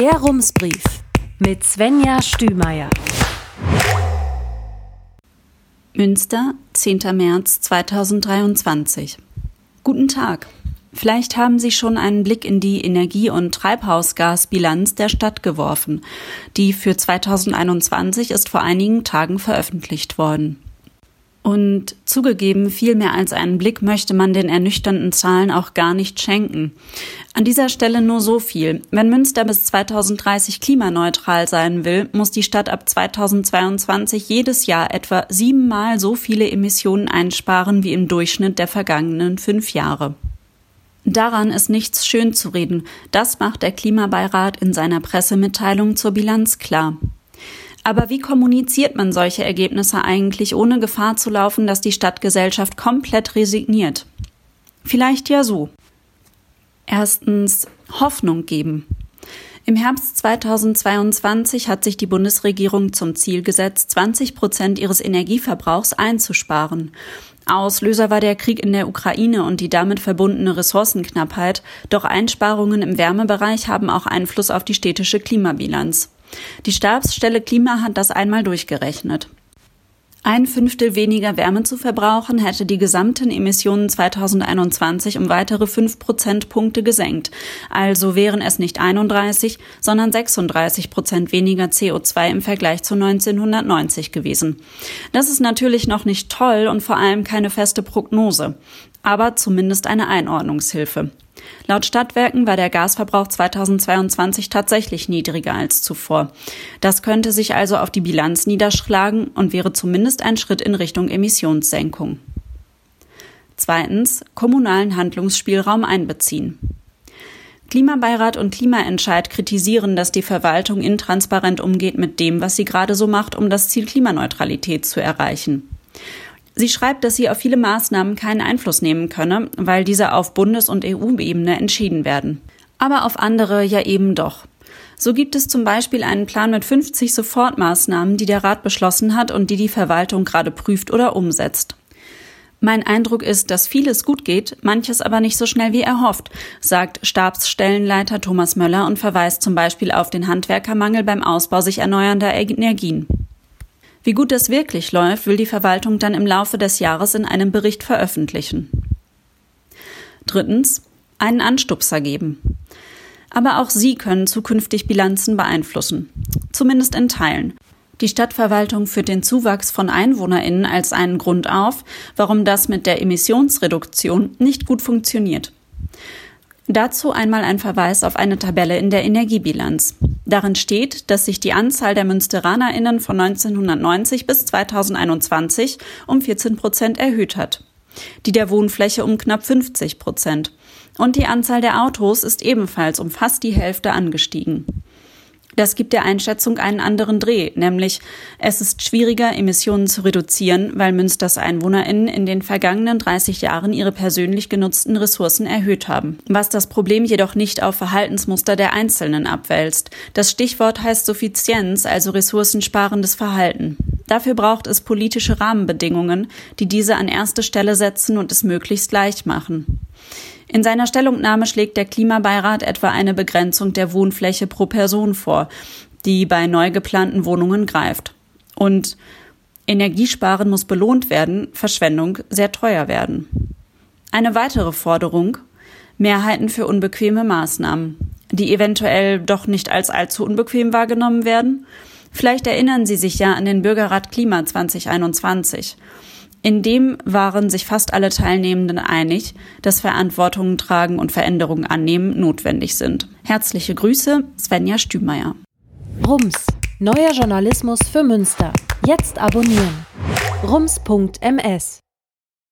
Der Rumsbrief mit Svenja Stümeier. Münster, 10. März 2023. Guten Tag. Vielleicht haben Sie schon einen Blick in die Energie- und Treibhausgasbilanz der Stadt geworfen. Die für 2021 ist vor einigen Tagen veröffentlicht worden. Und zugegeben, viel mehr als einen Blick möchte man den ernüchternden Zahlen auch gar nicht schenken. An dieser Stelle nur so viel. Wenn Münster bis 2030 klimaneutral sein will, muss die Stadt ab 2022 jedes Jahr etwa siebenmal so viele Emissionen einsparen wie im Durchschnitt der vergangenen fünf Jahre. Daran ist nichts schön zu reden. Das macht der Klimabeirat in seiner Pressemitteilung zur Bilanz klar. Aber wie kommuniziert man solche Ergebnisse eigentlich, ohne Gefahr zu laufen, dass die Stadtgesellschaft komplett resigniert? Vielleicht ja so. Erstens Hoffnung geben. Im Herbst 2022 hat sich die Bundesregierung zum Ziel gesetzt, 20 Prozent ihres Energieverbrauchs einzusparen. Auslöser war der Krieg in der Ukraine und die damit verbundene Ressourcenknappheit, doch Einsparungen im Wärmebereich haben auch Einfluss auf die städtische Klimabilanz. Die Stabsstelle Klima hat das einmal durchgerechnet. Ein Fünftel weniger Wärme zu verbrauchen, hätte die gesamten Emissionen 2021 um weitere fünf Prozentpunkte gesenkt. Also wären es nicht 31, sondern 36 Prozent weniger CO2 im Vergleich zu 1990 gewesen. Das ist natürlich noch nicht toll und vor allem keine feste Prognose, aber zumindest eine Einordnungshilfe. Laut Stadtwerken war der Gasverbrauch 2022 tatsächlich niedriger als zuvor. Das könnte sich also auf die Bilanz niederschlagen und wäre zumindest ein Schritt in Richtung Emissionssenkung. Zweitens, kommunalen Handlungsspielraum einbeziehen. Klimabeirat und Klimaentscheid kritisieren, dass die Verwaltung intransparent umgeht mit dem, was sie gerade so macht, um das Ziel Klimaneutralität zu erreichen. Sie schreibt, dass sie auf viele Maßnahmen keinen Einfluss nehmen könne, weil diese auf Bundes- und EU-Ebene entschieden werden. Aber auf andere ja eben doch. So gibt es zum Beispiel einen Plan mit 50 Sofortmaßnahmen, die der Rat beschlossen hat und die die Verwaltung gerade prüft oder umsetzt. Mein Eindruck ist, dass vieles gut geht, manches aber nicht so schnell wie erhofft, sagt Stabsstellenleiter Thomas Möller und verweist zum Beispiel auf den Handwerkermangel beim Ausbau sich erneuernder Energien. Wie gut das wirklich läuft, will die Verwaltung dann im Laufe des Jahres in einem Bericht veröffentlichen. Drittens, einen Anstupser geben. Aber auch Sie können zukünftig Bilanzen beeinflussen. Zumindest in Teilen. Die Stadtverwaltung führt den Zuwachs von EinwohnerInnen als einen Grund auf, warum das mit der Emissionsreduktion nicht gut funktioniert. Dazu einmal ein Verweis auf eine Tabelle in der Energiebilanz. Darin steht, dass sich die Anzahl der MünsteranerInnen von 1990 bis 2021 um 14 Prozent erhöht hat. Die der Wohnfläche um knapp 50 Prozent. Und die Anzahl der Autos ist ebenfalls um fast die Hälfte angestiegen. Das gibt der Einschätzung einen anderen Dreh, nämlich es ist schwieriger, Emissionen zu reduzieren, weil Münsters EinwohnerInnen in den vergangenen 30 Jahren ihre persönlich genutzten Ressourcen erhöht haben. Was das Problem jedoch nicht auf Verhaltensmuster der Einzelnen abwälzt. Das Stichwort heißt Suffizienz, also ressourcensparendes Verhalten. Dafür braucht es politische Rahmenbedingungen, die diese an erste Stelle setzen und es möglichst leicht machen. In seiner Stellungnahme schlägt der Klimabeirat etwa eine Begrenzung der Wohnfläche pro Person vor, die bei neu geplanten Wohnungen greift. Und Energiesparen muss belohnt werden, Verschwendung sehr teuer werden. Eine weitere Forderung Mehrheiten für unbequeme Maßnahmen, die eventuell doch nicht als allzu unbequem wahrgenommen werden. Vielleicht erinnern Sie sich ja an den Bürgerrat Klima 2021. In dem waren sich fast alle Teilnehmenden einig, dass Verantwortung tragen und Veränderungen annehmen notwendig sind. Herzliche Grüße, Svenja Stümeier. Rums, neuer Journalismus für Münster. Jetzt abonnieren. rums.ms